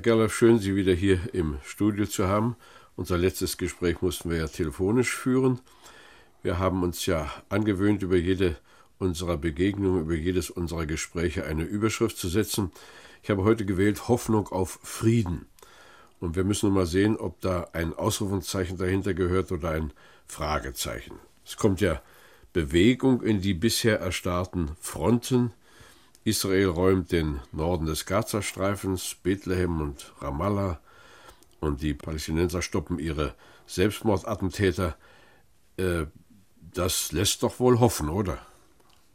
Herr Gerloff, schön, Sie wieder hier im Studio zu haben. Unser letztes Gespräch mussten wir ja telefonisch führen. Wir haben uns ja angewöhnt, über jede unserer Begegnungen, über jedes unserer Gespräche eine Überschrift zu setzen. Ich habe heute gewählt Hoffnung auf Frieden. Und wir müssen nun mal sehen, ob da ein Ausrufungszeichen dahinter gehört oder ein Fragezeichen. Es kommt ja Bewegung in die bisher erstarrten Fronten. Israel räumt den Norden des Gazastreifens, Bethlehem und Ramallah, und die Palästinenser stoppen ihre Selbstmordattentäter. Äh, das lässt doch wohl hoffen, oder?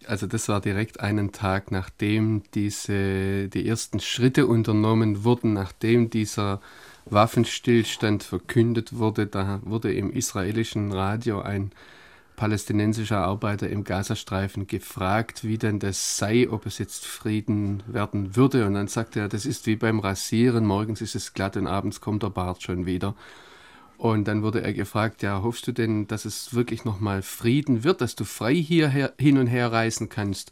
Also das war direkt einen Tag, nachdem diese, die ersten Schritte unternommen wurden, nachdem dieser Waffenstillstand verkündet wurde. Da wurde im israelischen Radio ein palästinensischer Arbeiter im Gazastreifen gefragt, wie denn das sei, ob es jetzt Frieden werden würde. Und dann sagte er, das ist wie beim Rasieren, morgens ist es glatt und abends kommt der Bart schon wieder. Und dann wurde er gefragt, ja, hoffst du denn, dass es wirklich nochmal Frieden wird, dass du frei hier hin und her reisen kannst?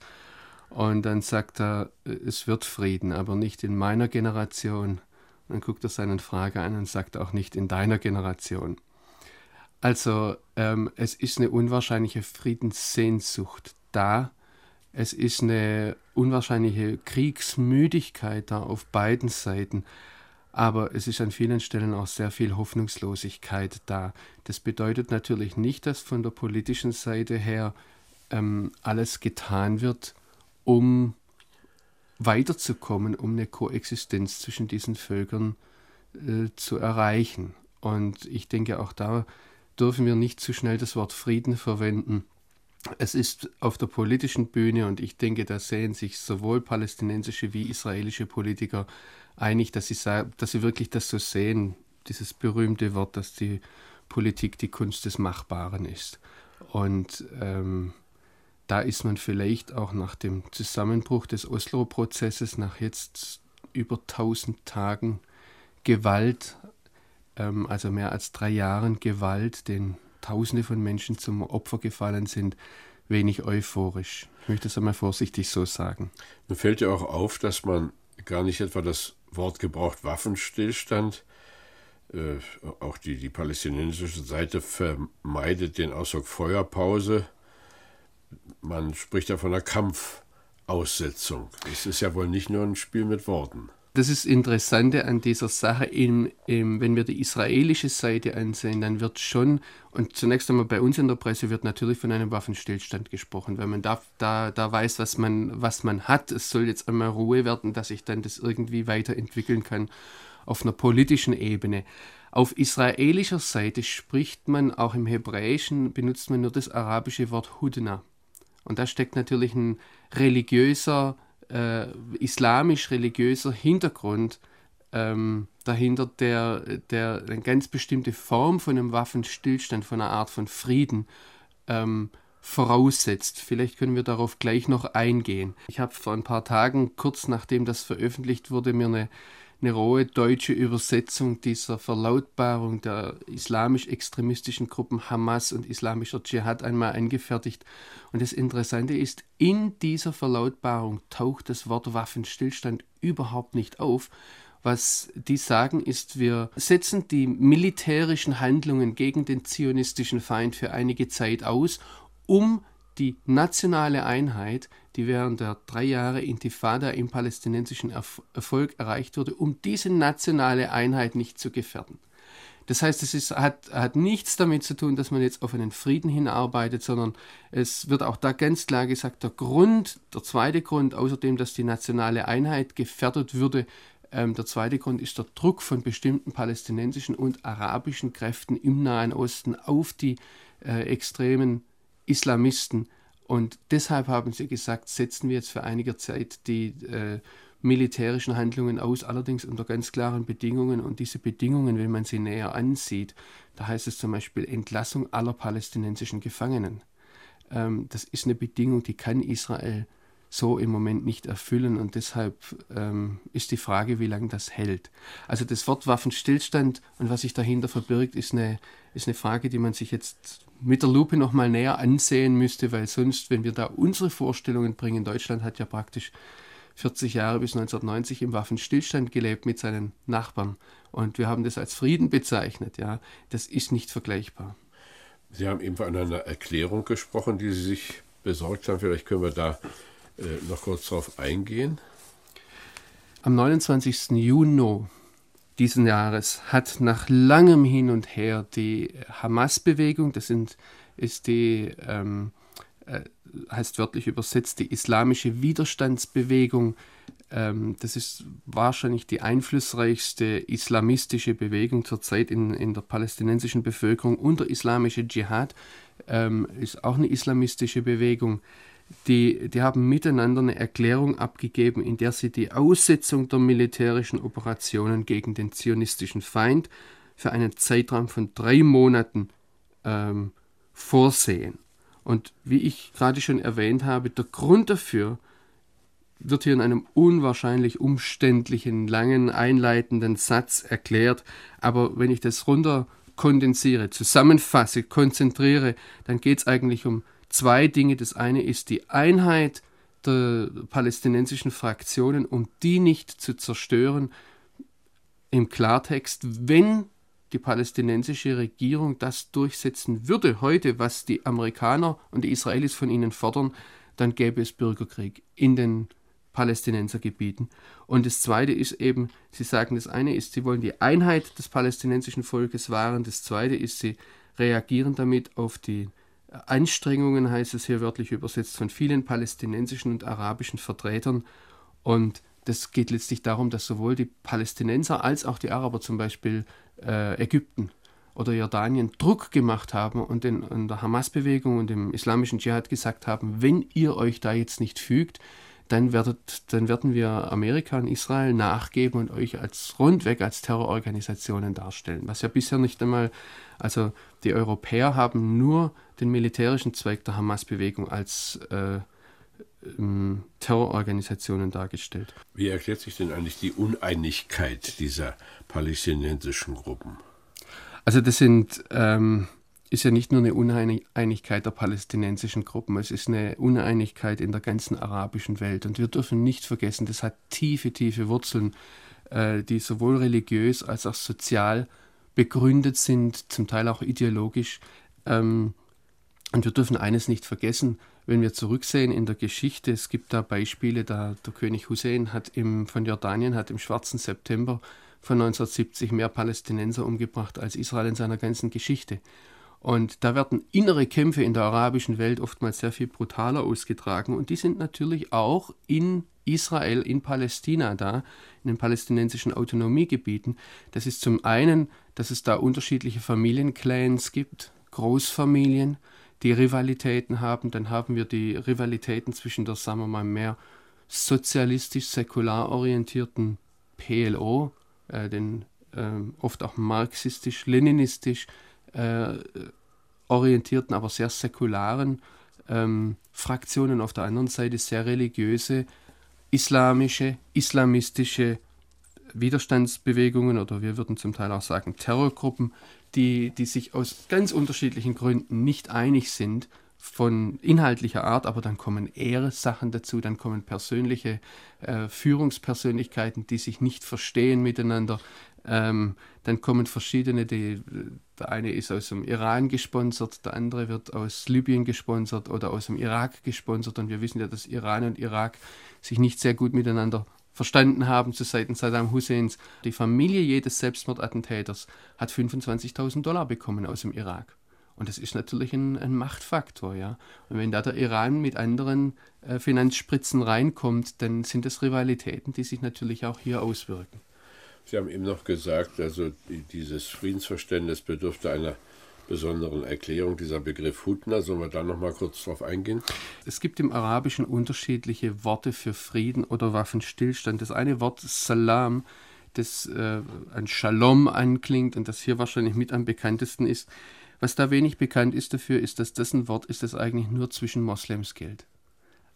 Und dann sagt er, es wird Frieden, aber nicht in meiner Generation. dann guckt er seinen Frager an und sagt auch nicht in deiner Generation. Also ähm, es ist eine unwahrscheinliche Friedenssehnsucht da. Es ist eine unwahrscheinliche Kriegsmüdigkeit da auf beiden Seiten. Aber es ist an vielen Stellen auch sehr viel Hoffnungslosigkeit da. Das bedeutet natürlich nicht, dass von der politischen Seite her ähm, alles getan wird, um weiterzukommen, um eine Koexistenz zwischen diesen Völkern äh, zu erreichen. Und ich denke, auch da dürfen wir nicht zu schnell das Wort Frieden verwenden. Es ist auf der politischen Bühne und ich denke, da sehen sich sowohl palästinensische wie israelische Politiker einig, dass sie, dass sie wirklich das so sehen, dieses berühmte Wort, dass die Politik die Kunst des Machbaren ist. Und ähm, da ist man vielleicht auch nach dem Zusammenbruch des Oslo-Prozesses, nach jetzt über 1000 Tagen Gewalt ähm, also mehr als drei Jahren Gewalt, den Tausende von Menschen zum Opfer gefallen sind, wenig euphorisch. Ich möchte es einmal vorsichtig so sagen. Mir fällt ja auch auf, dass man gar nicht etwa das Wort gebraucht Waffenstillstand. Äh, auch die, die palästinensische Seite vermeidet den Ausdruck Feuerpause. Man spricht ja von einer Kampfaussetzung. Es ist ja wohl nicht nur ein Spiel mit Worten. Das ist Interessante an dieser Sache, im, im, wenn wir die israelische Seite ansehen, dann wird schon, und zunächst einmal bei uns in der Presse wird natürlich von einem Waffenstillstand gesprochen, weil man da, da, da weiß, was man, was man hat. Es soll jetzt einmal Ruhe werden, dass sich dann das irgendwie weiterentwickeln kann auf einer politischen Ebene. Auf israelischer Seite spricht man, auch im Hebräischen benutzt man nur das arabische Wort Hudna. Und da steckt natürlich ein religiöser äh, islamisch-religiöser Hintergrund ähm, dahinter, der, der eine ganz bestimmte Form von einem Waffenstillstand, von einer Art von Frieden ähm, voraussetzt. Vielleicht können wir darauf gleich noch eingehen. Ich habe vor ein paar Tagen, kurz nachdem das veröffentlicht wurde, mir eine eine rohe deutsche Übersetzung dieser Verlautbarung der islamisch-extremistischen Gruppen Hamas und islamischer Dschihad einmal angefertigt. Und das Interessante ist, in dieser Verlautbarung taucht das Wort Waffenstillstand überhaupt nicht auf. Was die sagen, ist, wir setzen die militärischen Handlungen gegen den zionistischen Feind für einige Zeit aus, um die nationale Einheit, die während der drei Jahre Intifada im palästinensischen Erfolg erreicht wurde, um diese nationale Einheit nicht zu gefährden. Das heißt, es ist, hat, hat nichts damit zu tun, dass man jetzt auf einen Frieden hinarbeitet, sondern es wird auch da ganz klar gesagt, der Grund, der zweite Grund, außerdem, dass die nationale Einheit gefährdet würde, ähm, der zweite Grund ist der Druck von bestimmten palästinensischen und arabischen Kräften im Nahen Osten auf die äh, extremen Islamisten. Und deshalb haben sie gesagt, setzen wir jetzt für einige Zeit die äh, militärischen Handlungen aus, allerdings unter ganz klaren Bedingungen. Und diese Bedingungen, wenn man sie näher ansieht, da heißt es zum Beispiel Entlassung aller palästinensischen Gefangenen. Ähm, das ist eine Bedingung, die kann Israel so im Moment nicht erfüllen und deshalb ähm, ist die Frage, wie lange das hält. Also das Wort Waffenstillstand und was sich dahinter verbirgt, ist eine, ist eine Frage, die man sich jetzt mit der Lupe nochmal näher ansehen müsste, weil sonst, wenn wir da unsere Vorstellungen bringen, Deutschland hat ja praktisch 40 Jahre bis 1990 im Waffenstillstand gelebt mit seinen Nachbarn und wir haben das als Frieden bezeichnet, ja, das ist nicht vergleichbar. Sie haben eben von einer Erklärung gesprochen, die Sie sich besorgt haben. Vielleicht können wir da äh, noch kurz darauf eingehen. Am 29. Juni diesen Jahres hat nach langem Hin und Her die Hamas-Bewegung, das sind, ist die, ähm, äh, heißt wörtlich übersetzt, die islamische Widerstandsbewegung, ähm, das ist wahrscheinlich die einflussreichste islamistische Bewegung zurzeit in, in der palästinensischen Bevölkerung. Und der islamische Dschihad ähm, ist auch eine islamistische Bewegung die, die haben miteinander eine Erklärung abgegeben, in der sie die Aussetzung der militärischen Operationen gegen den zionistischen Feind für einen Zeitraum von drei Monaten ähm, vorsehen. Und wie ich gerade schon erwähnt habe, der Grund dafür wird hier in einem unwahrscheinlich umständlichen, langen, einleitenden Satz erklärt. Aber wenn ich das runter kondensiere, zusammenfasse, konzentriere, dann geht es eigentlich um zwei Dinge. Das eine ist die Einheit der palästinensischen Fraktionen, um die nicht zu zerstören. Im Klartext, wenn die palästinensische Regierung das durchsetzen würde heute, was die Amerikaner und die Israelis von ihnen fordern, dann gäbe es Bürgerkrieg in den Palästinensergebieten. Und das Zweite ist eben, Sie sagen, das eine ist, Sie wollen die Einheit des palästinensischen Volkes wahren, das Zweite ist, Sie reagieren damit auf die Anstrengungen, heißt es hier wörtlich übersetzt, von vielen palästinensischen und arabischen Vertretern. Und das geht letztlich darum, dass sowohl die Palästinenser als auch die Araber, zum Beispiel äh, Ägypten oder Jordanien, Druck gemacht haben und in, in der Hamas-Bewegung und im islamischen Dschihad gesagt haben, wenn ihr euch da jetzt nicht fügt, dann, werdet, dann werden wir Amerika und Israel nachgeben und euch als rundweg als Terrororganisationen darstellen. Was ja bisher nicht einmal, also die Europäer haben nur den militärischen Zweig der Hamas-Bewegung als äh, ähm, Terrororganisationen dargestellt. Wie erklärt sich denn eigentlich die Uneinigkeit dieser palästinensischen Gruppen? Also das sind ähm, ist ja nicht nur eine Uneinigkeit der palästinensischen Gruppen, es ist eine Uneinigkeit in der ganzen arabischen Welt. Und wir dürfen nicht vergessen, das hat tiefe, tiefe Wurzeln, äh, die sowohl religiös als auch sozial begründet sind, zum Teil auch ideologisch. Ähm, und wir dürfen eines nicht vergessen, wenn wir zurücksehen in der Geschichte, es gibt da Beispiele, da der König Hussein hat im, von Jordanien hat im schwarzen September von 1970 mehr Palästinenser umgebracht als Israel in seiner ganzen Geschichte. Und da werden innere Kämpfe in der arabischen Welt oftmals sehr viel brutaler ausgetragen. Und die sind natürlich auch in Israel, in Palästina da, in den palästinensischen Autonomiegebieten. Das ist zum einen, dass es da unterschiedliche Familienclans gibt, Großfamilien, die Rivalitäten haben. Dann haben wir die Rivalitäten zwischen der, sagen wir mal, mehr sozialistisch-säkular orientierten PLO, äh, den äh, oft auch marxistisch-leninistisch äh, orientierten, aber sehr säkularen ähm, Fraktionen, auf der anderen Seite sehr religiöse, islamische, islamistische Widerstandsbewegungen oder wir würden zum Teil auch sagen Terrorgruppen, die, die sich aus ganz unterschiedlichen Gründen nicht einig sind von inhaltlicher Art, aber dann kommen Ehrensachen dazu, dann kommen persönliche äh, Führungspersönlichkeiten, die sich nicht verstehen miteinander, ähm, dann kommen verschiedene, die, der eine ist aus dem Iran gesponsert, der andere wird aus Libyen gesponsert oder aus dem Irak gesponsert. Und wir wissen ja, dass Iran und Irak sich nicht sehr gut miteinander verstanden haben zu Seiten Saddam Husseins. Die Familie jedes Selbstmordattentäters hat 25.000 Dollar bekommen aus dem Irak. Und das ist natürlich ein, ein, Machtfaktor, ja. Und wenn da der Iran mit anderen äh, Finanzspritzen reinkommt, dann sind das Rivalitäten, die sich natürlich auch hier auswirken. Sie haben eben noch gesagt, also dieses Friedensverständnis bedürfte einer besonderen Erklärung dieser Begriff Hutna. Sollen wir da noch mal kurz drauf eingehen? Es gibt im Arabischen unterschiedliche Worte für Frieden oder Waffenstillstand. Das eine Wort Salam, das äh, an Shalom anklingt und das hier wahrscheinlich mit am bekanntesten ist. Was da wenig bekannt ist dafür, ist, dass das ein Wort ist, das eigentlich nur zwischen Moslems gilt.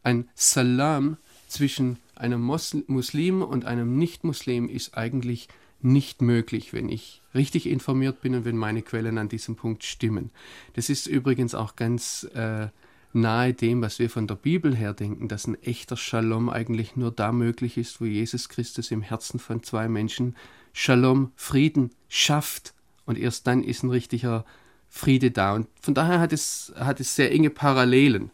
Ein Salam zwischen einem Muslim und einem Nicht-Muslim ist eigentlich nicht möglich, wenn ich richtig informiert bin und wenn meine Quellen an diesem Punkt stimmen. Das ist übrigens auch ganz äh, nahe dem, was wir von der Bibel her denken, dass ein echter Shalom eigentlich nur da möglich ist, wo Jesus Christus im Herzen von zwei Menschen Shalom, Frieden schafft. Und erst dann ist ein richtiger Friede da. Und von daher hat es, hat es sehr enge Parallelen.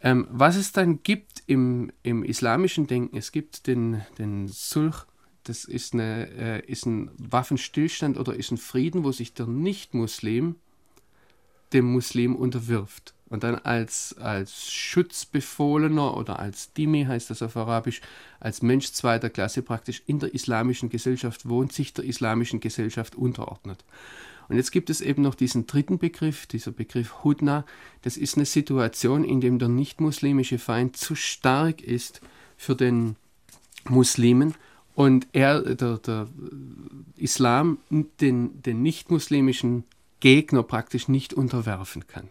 Ähm, was es dann gibt im, im islamischen Denken, es gibt den, den Sulh, das ist, eine, äh, ist ein Waffenstillstand oder ist ein Frieden, wo sich der Nicht-Muslim dem Muslim unterwirft. Und dann als, als Schutzbefohlener oder als Dimi heißt das auf Arabisch, als Mensch zweiter Klasse praktisch in der islamischen Gesellschaft wohnt, sich der islamischen Gesellschaft unterordnet. Und jetzt gibt es eben noch diesen dritten Begriff, dieser Begriff Hudna. Das ist eine Situation, in der der nicht-muslimische Feind zu stark ist für den Muslimen und er, der, der Islam, den, den nicht-muslimischen Gegner praktisch nicht unterwerfen kann.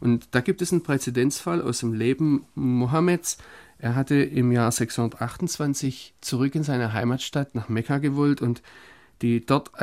Und da gibt es einen Präzedenzfall aus dem Leben Mohammeds. Er hatte im Jahr 628 zurück in seine Heimatstadt nach Mekka gewollt und die dort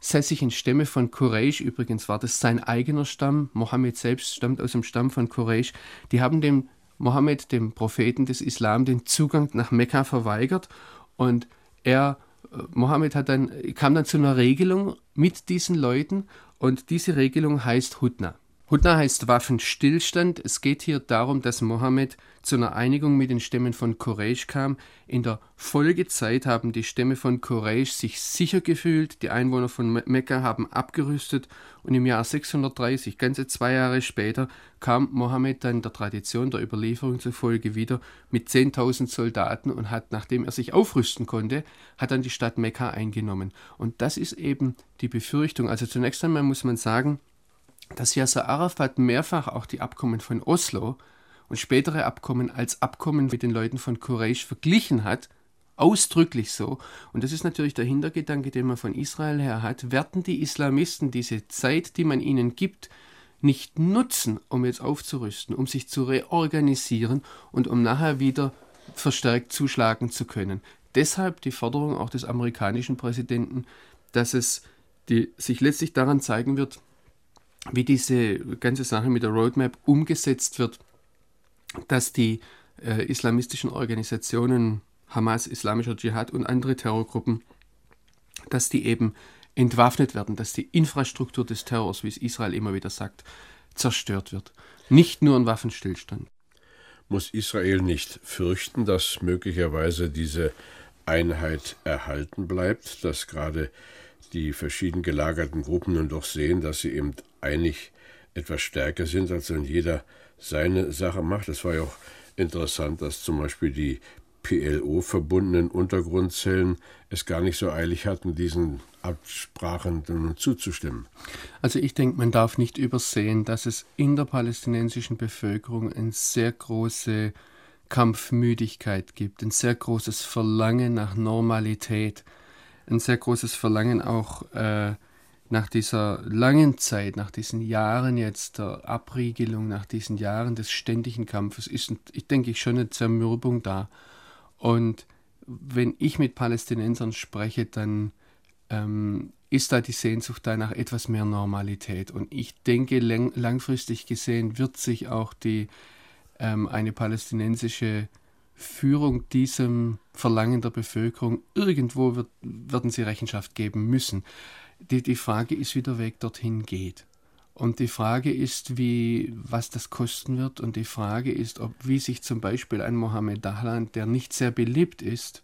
ansässigen Stämme von Quraysh, übrigens war das sein eigener Stamm, Mohammed selbst stammt aus dem Stamm von Quraysh, die haben dem Mohammed, dem Propheten des Islam, den Zugang nach Mekka verweigert und er, äh, Mohammed hat dann, kam dann zu einer Regelung mit diesen Leuten und diese Regelung heißt Hudna. Hudna heißt Waffenstillstand. Es geht hier darum, dass Mohammed zu einer Einigung mit den Stämmen von Quraysh kam. In der Folgezeit haben die Stämme von Quraysh sich sicher gefühlt, die Einwohner von Mekka haben abgerüstet und im Jahr 630, ganze zwei Jahre später, kam Mohammed dann der Tradition der Überlieferung zufolge wieder mit 10.000 Soldaten und hat, nachdem er sich aufrüsten konnte, hat dann die Stadt Mekka eingenommen. Und das ist eben die Befürchtung. Also zunächst einmal muss man sagen, dass Yasser Arafat mehrfach auch die Abkommen von Oslo und spätere Abkommen als Abkommen mit den Leuten von Quraysh verglichen hat, ausdrücklich so. Und das ist natürlich der Hintergedanke, den man von Israel her hat. Werden die Islamisten diese Zeit, die man ihnen gibt, nicht nutzen, um jetzt aufzurüsten, um sich zu reorganisieren und um nachher wieder verstärkt zuschlagen zu können. Deshalb die Forderung auch des amerikanischen Präsidenten, dass es die, sich letztlich daran zeigen wird, wie diese ganze Sache mit der Roadmap umgesetzt wird, dass die äh, islamistischen Organisationen Hamas, Islamischer Dschihad und andere Terrorgruppen, dass die eben entwaffnet werden, dass die Infrastruktur des Terrors, wie es Israel immer wieder sagt, zerstört wird. Nicht nur ein Waffenstillstand. Muss Israel nicht fürchten, dass möglicherweise diese Einheit erhalten bleibt, dass gerade die verschieden gelagerten Gruppen nun doch sehen, dass sie eben einig etwas stärker sind, als wenn jeder seine Sache macht. Es war ja auch interessant, dass zum Beispiel die PLO verbundenen Untergrundzellen es gar nicht so eilig hatten, diesen Absprachen zuzustimmen. Also ich denke, man darf nicht übersehen, dass es in der palästinensischen Bevölkerung eine sehr große Kampfmüdigkeit gibt, ein sehr großes Verlangen nach Normalität, ein sehr großes Verlangen auch äh, nach dieser langen Zeit, nach diesen Jahren jetzt der Abriegelung, nach diesen Jahren des ständigen Kampfes, ist, ich denke ich, schon eine Zermürbung da. Und wenn ich mit Palästinensern spreche, dann ähm, ist da die Sehnsucht danach etwas mehr Normalität. Und ich denke, lang, langfristig gesehen wird sich auch die, ähm, eine palästinensische Führung diesem Verlangen der Bevölkerung, irgendwo wird, werden sie Rechenschaft geben müssen. Die, die Frage ist, wie der Weg dorthin geht. Und die Frage ist, wie, was das kosten wird. Und die Frage ist, ob, wie sich zum Beispiel ein Mohammed Dahlan, der nicht sehr beliebt ist,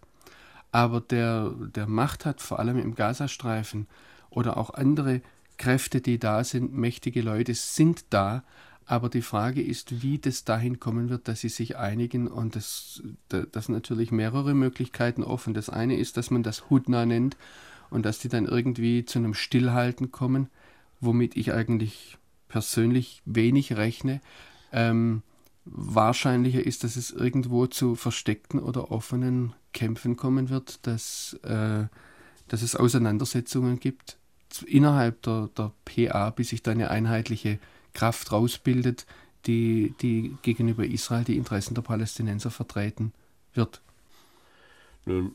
aber der, der Macht hat, vor allem im Gazastreifen, oder auch andere Kräfte, die da sind, mächtige Leute sind da. Aber die Frage ist, wie das dahin kommen wird, dass sie sich einigen. Und das, das sind natürlich mehrere Möglichkeiten offen. Das eine ist, dass man das Hudna nennt und dass die dann irgendwie zu einem Stillhalten kommen womit ich eigentlich persönlich wenig rechne. Ähm, wahrscheinlicher ist, dass es irgendwo zu versteckten oder offenen Kämpfen kommen wird, dass, äh, dass es Auseinandersetzungen gibt innerhalb der, der PA, bis sich da eine einheitliche Kraft rausbildet, die, die gegenüber Israel die Interessen der Palästinenser vertreten wird. Nun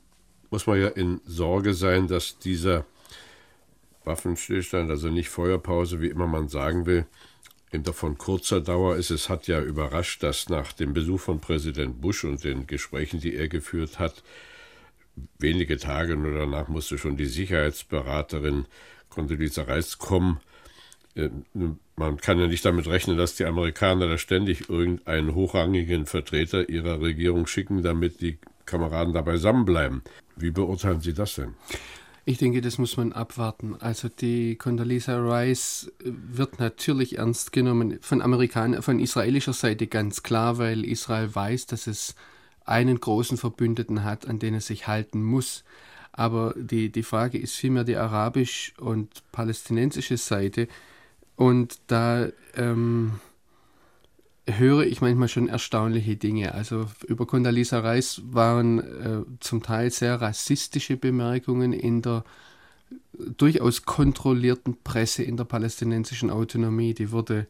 muss man ja in Sorge sein, dass dieser Waffenstillstand, also nicht Feuerpause, wie immer man sagen will, eben doch von kurzer Dauer ist. Es hat ja überrascht, dass nach dem Besuch von Präsident Bush und den Gesprächen, die er geführt hat, wenige Tage nur danach musste schon die Sicherheitsberaterin Condoleezza Rice kommen. Äh, man kann ja nicht damit rechnen, dass die Amerikaner da ständig irgendeinen hochrangigen Vertreter ihrer Regierung schicken, damit die Kameraden da beisammenbleiben. Wie beurteilen Sie das denn? Ich denke, das muss man abwarten. Also die Condoleezza Rice wird natürlich ernst genommen von Amerikan von israelischer Seite ganz klar, weil Israel weiß, dass es einen großen Verbündeten hat, an den es sich halten muss. Aber die, die Frage ist vielmehr die arabisch- und palästinensische Seite. Und da ähm, höre ich manchmal schon erstaunliche Dinge. Also über Condoleezza Rice waren äh, zum Teil sehr rassistische Bemerkungen in der durchaus kontrollierten Presse in der palästinensischen Autonomie. Die wurde,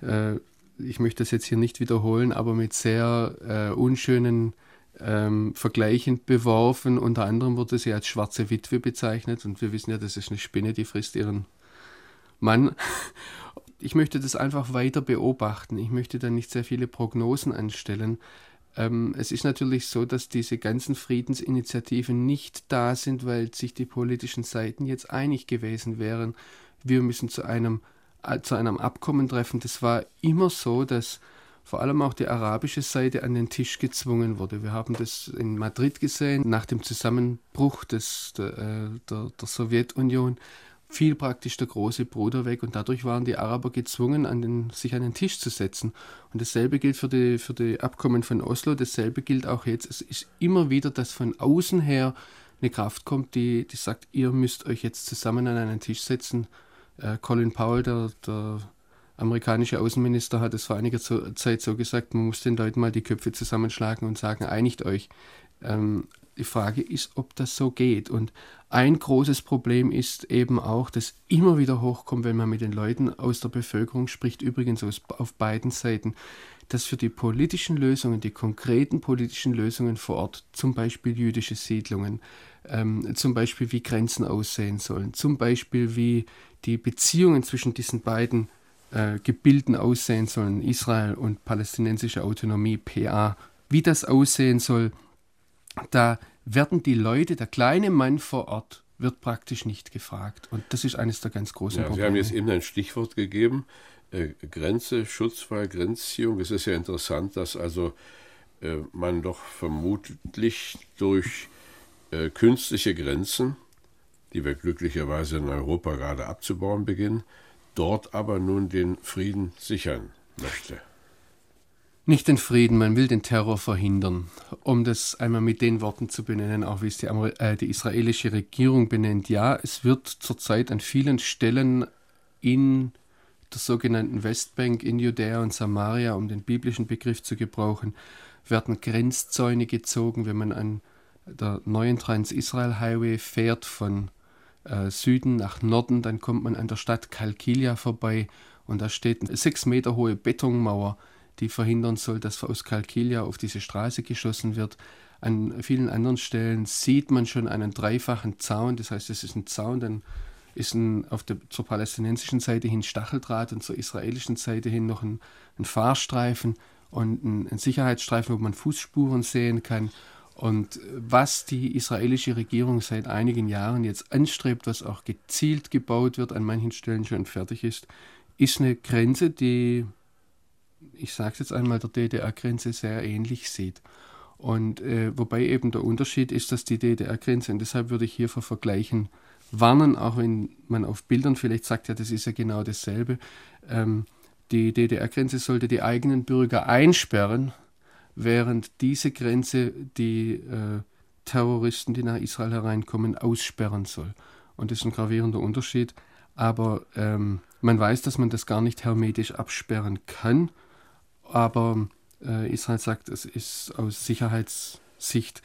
äh, ich möchte das jetzt hier nicht wiederholen, aber mit sehr äh, unschönen ähm, vergleichend beworfen. Unter anderem wurde sie als schwarze Witwe bezeichnet und wir wissen ja, das ist eine Spinne, die frisst ihren Mann. Ich möchte das einfach weiter beobachten. Ich möchte da nicht sehr viele Prognosen anstellen. Ähm, es ist natürlich so, dass diese ganzen Friedensinitiativen nicht da sind, weil sich die politischen Seiten jetzt einig gewesen wären. Wir müssen zu einem, äh, zu einem Abkommen treffen. Das war immer so, dass vor allem auch die arabische Seite an den Tisch gezwungen wurde. Wir haben das in Madrid gesehen, nach dem Zusammenbruch des, der, äh, der, der Sowjetunion fiel praktisch der große Bruder weg und dadurch waren die Araber gezwungen, an den, sich an den Tisch zu setzen. Und dasselbe gilt für die, für die Abkommen von Oslo, dasselbe gilt auch jetzt. Es ist immer wieder, dass von außen her eine Kraft kommt, die, die sagt, ihr müsst euch jetzt zusammen an einen Tisch setzen. Äh, Colin Powell, der, der amerikanische Außenminister hat es vor einiger Zeit so gesagt, man muss den Leuten mal die Köpfe zusammenschlagen und sagen, einigt euch. Ähm, die Frage ist, ob das so geht. Und ein großes Problem ist eben auch, dass immer wieder hochkommt, wenn man mit den Leuten aus der Bevölkerung spricht, übrigens aus, auf beiden Seiten, dass für die politischen Lösungen, die konkreten politischen Lösungen vor Ort, zum Beispiel jüdische Siedlungen, ähm, zum Beispiel wie Grenzen aussehen sollen, zum Beispiel wie die Beziehungen zwischen diesen beiden äh, Gebilden aussehen sollen, Israel und palästinensische Autonomie, PA, wie das aussehen soll, da werden die Leute, der kleine Mann vor Ort, wird praktisch nicht gefragt. Und das ist eines der ganz großen ja, Probleme. Sie haben jetzt eben ein Stichwort gegeben, äh, Grenze, Schutzwall, Grenzziehung. Es ist ja interessant, dass also äh, man doch vermutlich durch äh, künstliche Grenzen, die wir glücklicherweise in Europa gerade abzubauen beginnen, dort aber nun den Frieden sichern möchte. Nicht den Frieden, man will den Terror verhindern. Um das einmal mit den Worten zu benennen, auch wie es die, äh, die israelische Regierung benennt. Ja, es wird zurzeit an vielen Stellen in der sogenannten Westbank, in Judäa und Samaria, um den biblischen Begriff zu gebrauchen, werden Grenzzäune gezogen, wenn man an der neuen Trans-Israel-Highway fährt von äh, Süden nach Norden, dann kommt man an der Stadt Kalkilia vorbei und da steht eine sechs Meter hohe Betonmauer, die verhindern soll, dass aus Kalkilia auf diese Straße geschossen wird. An vielen anderen Stellen sieht man schon einen dreifachen Zaun, das heißt, es ist ein Zaun, dann ist ein, auf der, zur palästinensischen Seite hin Stacheldraht und zur israelischen Seite hin noch ein, ein Fahrstreifen und ein, ein Sicherheitsstreifen, wo man Fußspuren sehen kann. Und was die israelische Regierung seit einigen Jahren jetzt anstrebt, was auch gezielt gebaut wird, an manchen Stellen schon fertig ist, ist eine Grenze, die, ich sage es jetzt einmal, der DDR-Grenze sehr ähnlich sieht. Und äh, wobei eben der Unterschied ist, dass die DDR-Grenze, und deshalb würde ich hier vor Vergleichen warnen, auch wenn man auf Bildern vielleicht sagt, ja, das ist ja genau dasselbe. Ähm, die DDR-Grenze sollte die eigenen Bürger einsperren, während diese Grenze die äh, Terroristen, die nach Israel hereinkommen, aussperren soll. Und das ist ein gravierender Unterschied. Aber ähm, Man weiß, dass man das gar nicht hermetisch absperren kann, aber äh, Israel sagt, es ist aus Sicherheitssicht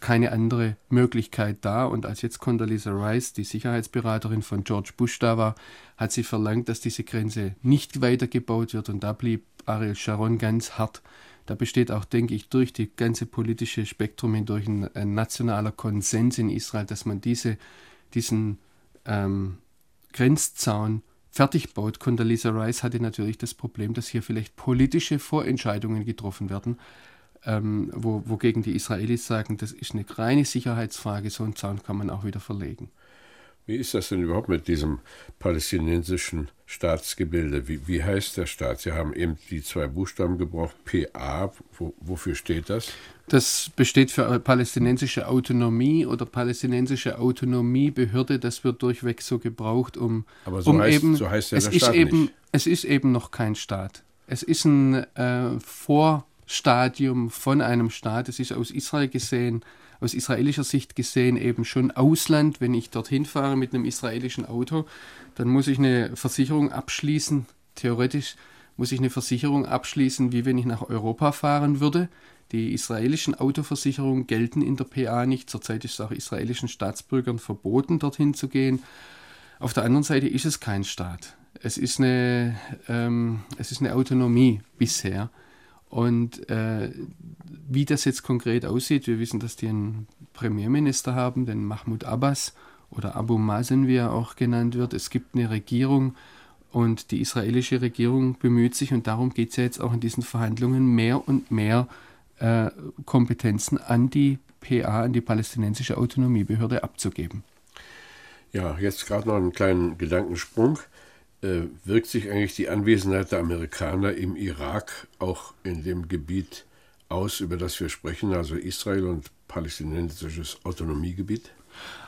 keine andere Möglichkeit da. Und als jetzt Condoleezza Rice, die Sicherheitsberaterin von George Bush, da war, hat sie verlangt, dass diese Grenze nicht weitergebaut wird. Und da blieb Ariel Sharon ganz hart. Da besteht auch, denke ich, durch die ganze politische Spektrum hindurch ein, ein nationaler Konsens in Israel, dass man diese, diesen ähm, Grenzzaun fertig baut. Condoleezza Rice hatte natürlich das Problem, dass hier vielleicht politische Vorentscheidungen getroffen werden, ähm, wo, wogegen die Israelis sagen, das ist eine reine Sicherheitsfrage, so einen Zaun kann man auch wieder verlegen. Wie ist das denn überhaupt mit diesem palästinensischen Staatsgebilde? Wie, wie heißt der Staat? Sie haben eben die zwei Buchstaben gebraucht, PA. Wo, wofür steht das? Das besteht für palästinensische Autonomie oder palästinensische Autonomiebehörde. Das wird durchweg so gebraucht, um, Aber so, um heißt, eben. so heißt ja es der ist Staat eben, nicht. Es ist eben noch kein Staat. Es ist ein äh, Vorstadium von einem Staat. Es ist aus Israel gesehen aus israelischer Sicht gesehen eben schon Ausland. Wenn ich dorthin fahre mit einem israelischen Auto, dann muss ich eine Versicherung abschließen. Theoretisch muss ich eine Versicherung abschließen, wie wenn ich nach Europa fahren würde. Die israelischen Autoversicherungen gelten in der PA nicht. Zurzeit ist es auch israelischen Staatsbürgern verboten, dorthin zu gehen. Auf der anderen Seite ist es kein Staat. Es ist eine, ähm, es ist eine Autonomie bisher. Und äh, wie das jetzt konkret aussieht, wir wissen, dass die einen Premierminister haben, den Mahmoud Abbas oder Abu Mazen, wie er auch genannt wird. Es gibt eine Regierung und die israelische Regierung bemüht sich, und darum geht es ja jetzt auch in diesen Verhandlungen, mehr und mehr äh, Kompetenzen an die PA, an die palästinensische Autonomiebehörde abzugeben. Ja, jetzt gerade noch einen kleinen Gedankensprung. Äh, wirkt sich eigentlich die Anwesenheit der Amerikaner im Irak auch in dem Gebiet aus, über das wir sprechen, also Israel und palästinensisches Autonomiegebiet?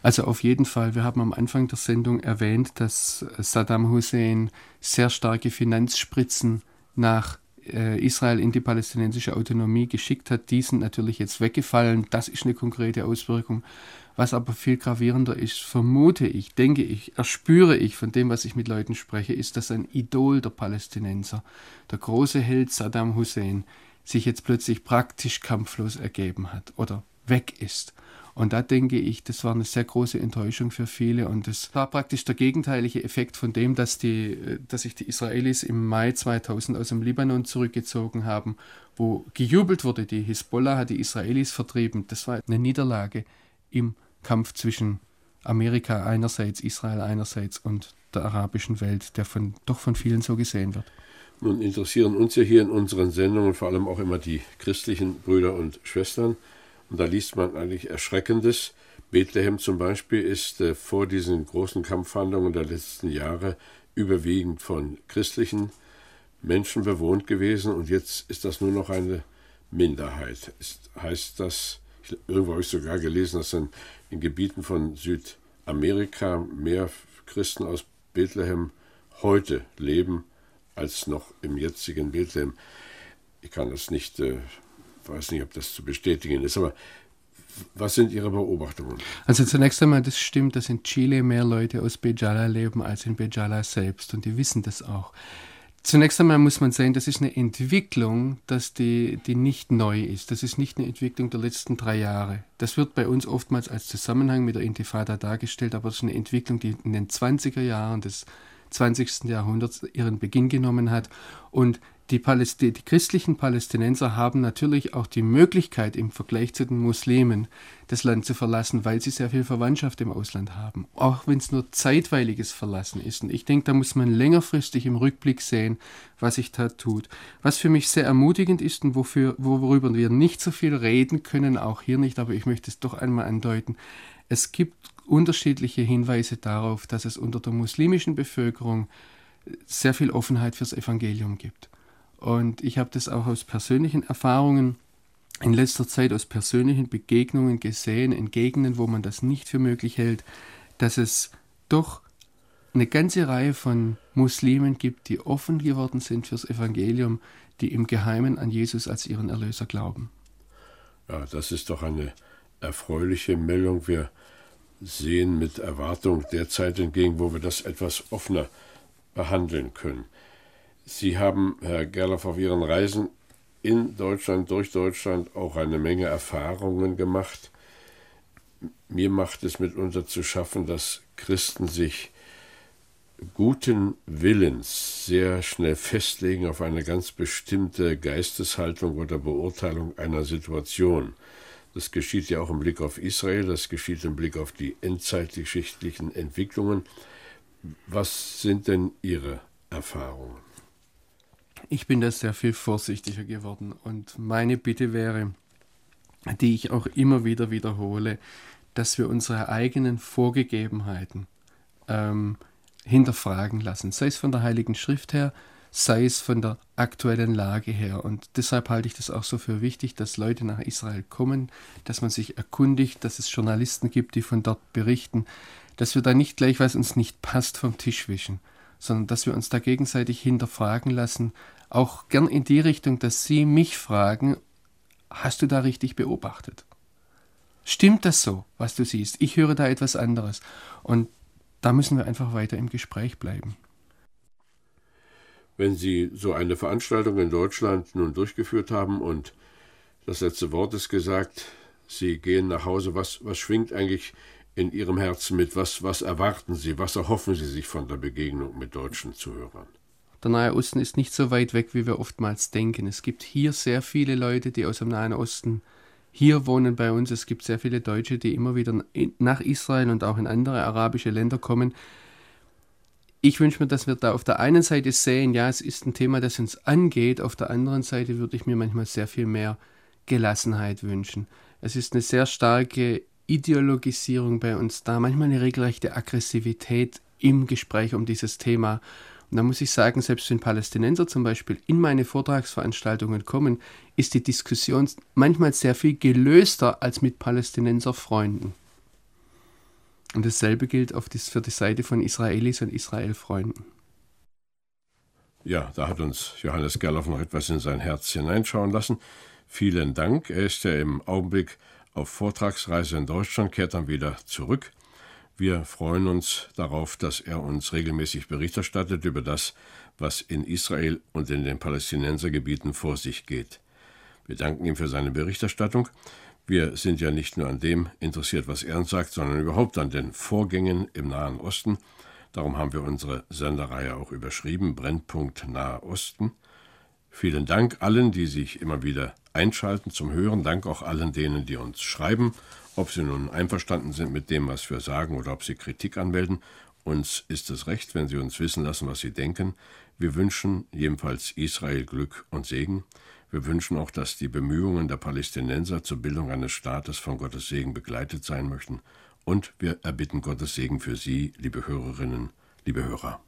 Also auf jeden Fall. Wir haben am Anfang der Sendung erwähnt, dass Saddam Hussein sehr starke Finanzspritzen nach Israel in die palästinensische Autonomie geschickt hat. Die sind natürlich jetzt weggefallen. Das ist eine konkrete Auswirkung. Was aber viel gravierender ist, vermute ich, denke ich, erspüre ich von dem, was ich mit Leuten spreche, ist, dass ein Idol der Palästinenser, der große Held Saddam Hussein, sich jetzt plötzlich praktisch kampflos ergeben hat oder weg ist. Und da denke ich, das war eine sehr große Enttäuschung für viele und das war praktisch der gegenteilige Effekt von dem, dass, die, dass sich die Israelis im Mai 2000 aus dem Libanon zurückgezogen haben, wo gejubelt wurde, die Hisbollah hat die Israelis vertrieben. Das war eine Niederlage im Kampf zwischen Amerika einerseits, Israel einerseits und der arabischen Welt, der von, doch von vielen so gesehen wird. Nun interessieren uns ja hier in unseren Sendungen vor allem auch immer die christlichen Brüder und Schwestern. Und da liest man eigentlich Erschreckendes. Bethlehem zum Beispiel ist äh, vor diesen großen Kampfhandlungen der letzten Jahre überwiegend von christlichen Menschen bewohnt gewesen und jetzt ist das nur noch eine Minderheit. Ist, heißt das, irgendwo habe ich sogar gelesen, dass in, in Gebieten von Südamerika mehr Christen aus Bethlehem heute leben als noch im jetzigen Bethlehem. Ich kann das nicht, äh, weiß nicht, ob das zu bestätigen ist, aber was sind Ihre Beobachtungen? Also zunächst einmal, das stimmt, dass in Chile mehr Leute aus Bejala leben als in Bejala selbst und die wissen das auch. Zunächst einmal muss man sehen, das ist eine Entwicklung, dass die, die nicht neu ist. Das ist nicht eine Entwicklung der letzten drei Jahre. Das wird bei uns oftmals als Zusammenhang mit der Intifada dargestellt, aber es ist eine Entwicklung, die in den 20er Jahren des 20. Jahrhunderts ihren Beginn genommen hat. Und die, Palästi die christlichen Palästinenser haben natürlich auch die Möglichkeit, im Vergleich zu den Muslimen das Land zu verlassen, weil sie sehr viel Verwandtschaft im Ausland haben. Auch wenn es nur zeitweiliges Verlassen ist. Und ich denke, da muss man längerfristig im Rückblick sehen, was sich da tut. Was für mich sehr ermutigend ist und wofür, worüber wir nicht so viel reden können, auch hier nicht, aber ich möchte es doch einmal andeuten. Es gibt unterschiedliche Hinweise darauf, dass es unter der muslimischen Bevölkerung sehr viel Offenheit fürs Evangelium gibt. Und ich habe das auch aus persönlichen Erfahrungen in letzter Zeit aus persönlichen Begegnungen gesehen, in Gegenden, wo man das nicht für möglich hält, dass es doch eine ganze Reihe von Muslimen gibt, die offen geworden sind fürs Evangelium, die im Geheimen an Jesus als ihren Erlöser glauben. Ja, das ist doch eine erfreuliche Meldung. Wir sehen mit Erwartung der Zeit entgegen, wo wir das etwas offener behandeln können. Sie haben, Herr Gerloff, auf Ihren Reisen in Deutschland, durch Deutschland auch eine Menge Erfahrungen gemacht. Mir macht es mitunter zu schaffen, dass Christen sich guten Willens sehr schnell festlegen auf eine ganz bestimmte Geisteshaltung oder Beurteilung einer Situation. Das geschieht ja auch im Blick auf Israel, das geschieht im Blick auf die endzeitgeschichtlichen Entwicklungen. Was sind denn Ihre Erfahrungen? Ich bin da sehr viel vorsichtiger geworden und meine Bitte wäre, die ich auch immer wieder wiederhole, dass wir unsere eigenen Vorgegebenheiten ähm, hinterfragen lassen, sei es von der Heiligen Schrift her, sei es von der aktuellen Lage her. Und deshalb halte ich das auch so für wichtig, dass Leute nach Israel kommen, dass man sich erkundigt, dass es Journalisten gibt, die von dort berichten, dass wir da nicht gleich, was uns nicht passt, vom Tisch wischen, sondern dass wir uns da gegenseitig hinterfragen lassen, auch gern in die Richtung, dass Sie mich fragen, hast du da richtig beobachtet? Stimmt das so, was du siehst? Ich höre da etwas anderes. Und da müssen wir einfach weiter im Gespräch bleiben. Wenn Sie so eine Veranstaltung in Deutschland nun durchgeführt haben und das letzte Wort ist gesagt, Sie gehen nach Hause, was, was schwingt eigentlich in Ihrem Herzen mit? Was, was erwarten Sie? Was erhoffen Sie sich von der Begegnung mit deutschen Zuhörern? Der Nahe Osten ist nicht so weit weg, wie wir oftmals denken. Es gibt hier sehr viele Leute, die aus dem Nahen Osten hier wohnen bei uns. Es gibt sehr viele Deutsche, die immer wieder nach Israel und auch in andere arabische Länder kommen. Ich wünsche mir, dass wir da auf der einen Seite sehen, ja, es ist ein Thema, das uns angeht. Auf der anderen Seite würde ich mir manchmal sehr viel mehr Gelassenheit wünschen. Es ist eine sehr starke Ideologisierung bei uns da, manchmal eine regelrechte Aggressivität im Gespräch um dieses Thema. Und da muss ich sagen, selbst wenn Palästinenser zum Beispiel in meine Vortragsveranstaltungen kommen, ist die Diskussion manchmal sehr viel gelöster als mit Palästinenserfreunden. Und dasselbe gilt für die Seite von Israelis und Israelfreunden. Ja, da hat uns Johannes Gerloff noch etwas in sein Herz hineinschauen lassen. Vielen Dank. Er ist ja im Augenblick auf Vortragsreise in Deutschland, kehrt dann wieder zurück. Wir freuen uns darauf, dass er uns regelmäßig Bericht erstattet über das, was in Israel und in den Palästinensergebieten vor sich geht. Wir danken ihm für seine Berichterstattung. Wir sind ja nicht nur an dem interessiert, was er uns sagt, sondern überhaupt an den Vorgängen im Nahen Osten. Darum haben wir unsere Sendereihe auch überschrieben, Brennpunkt Nahe Osten. Vielen Dank allen, die sich immer wieder einschalten zum Hören. Dank auch allen denen, die uns schreiben ob Sie nun einverstanden sind mit dem, was wir sagen oder ob Sie Kritik anmelden, uns ist es recht, wenn Sie uns wissen lassen, was Sie denken. Wir wünschen jedenfalls Israel Glück und Segen. Wir wünschen auch, dass die Bemühungen der Palästinenser zur Bildung eines Staates von Gottes Segen begleitet sein möchten. Und wir erbitten Gottes Segen für Sie, liebe Hörerinnen, liebe Hörer.